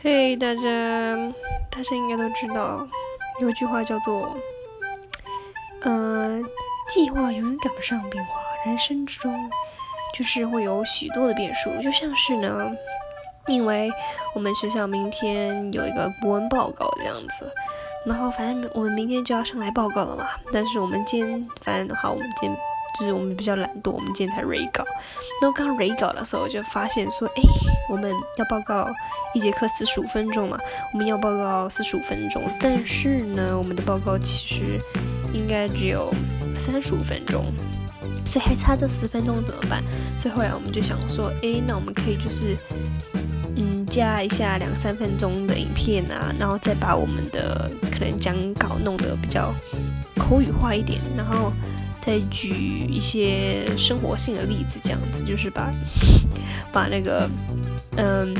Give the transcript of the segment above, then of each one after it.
嘿，大家，大家应该都知道，有句话叫做，呃，计划永远赶不上变化。人生之中，就是会有许多的变数，就像是呢，因为我们学校明天有一个国文报告这样子，然后反正我们明天就要上来报告了嘛。但是我们今天，反正好，我们今天。就是我们比较懒惰，我们今天才 re 稿。那我刚 re 稿的时候，就发现说，哎，我们要报告一节课四十五分钟嘛，我们要报告四十五分钟。但是呢，我们的报告其实应该只有三十五分钟，所以还差这十分钟怎么办？所以后来我们就想说，哎，那我们可以就是，嗯，加一下两三分钟的影片啊，然后再把我们的可能讲稿弄得比较口语化一点，然后。再举一些生活性的例子，这样子就是把把那个嗯，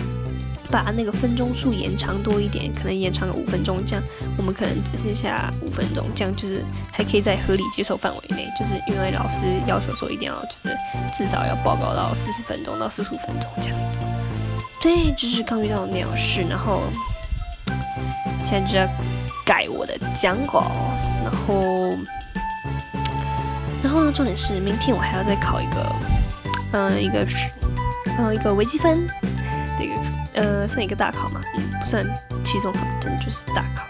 把那个分钟数延长多一点，可能延长个五分钟，这样我们可能只剩下五分钟，这样就是还可以在合理接受范围内，就是因为老师要求说一定要就是至少要报告到四十分钟到四十五分钟这样子。对，就是刚遇到那样事，然后现在就要改我的讲稿，然后。然后呢，重点是明天我还要再考一个，嗯，一个，呃，一个微积分的一个，呃，算一个大考嘛，嗯，不算期中考，真的就是大考。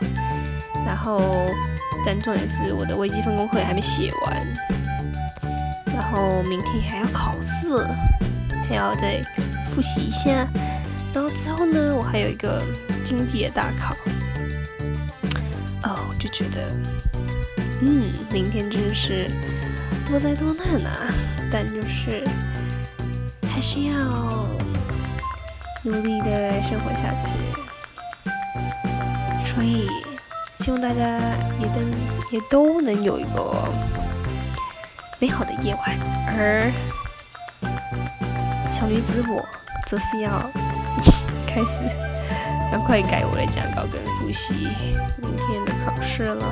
然后，但重点是我的微积分功课也还没写完，然后明天还要考试，还要再复习一下。然后之后呢，我还有一个经济的大考。哦，就觉得，嗯，明天真是。多灾多难啊！但就是还是要努力的生活下去。所以希望大家也都也都能有一个美好的夜晚。而小女子我则是要开始要快改我的讲稿跟复习明天的考试了。